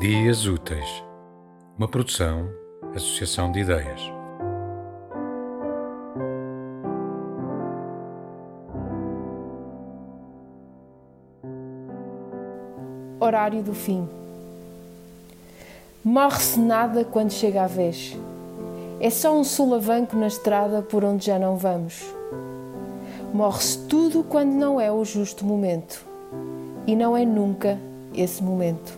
Dias Úteis, uma produção, associação de ideias. Horário do fim. Morre-se nada quando chega a vez. É só um solavanco na estrada por onde já não vamos. Morre-se tudo quando não é o justo momento. E não é nunca esse momento.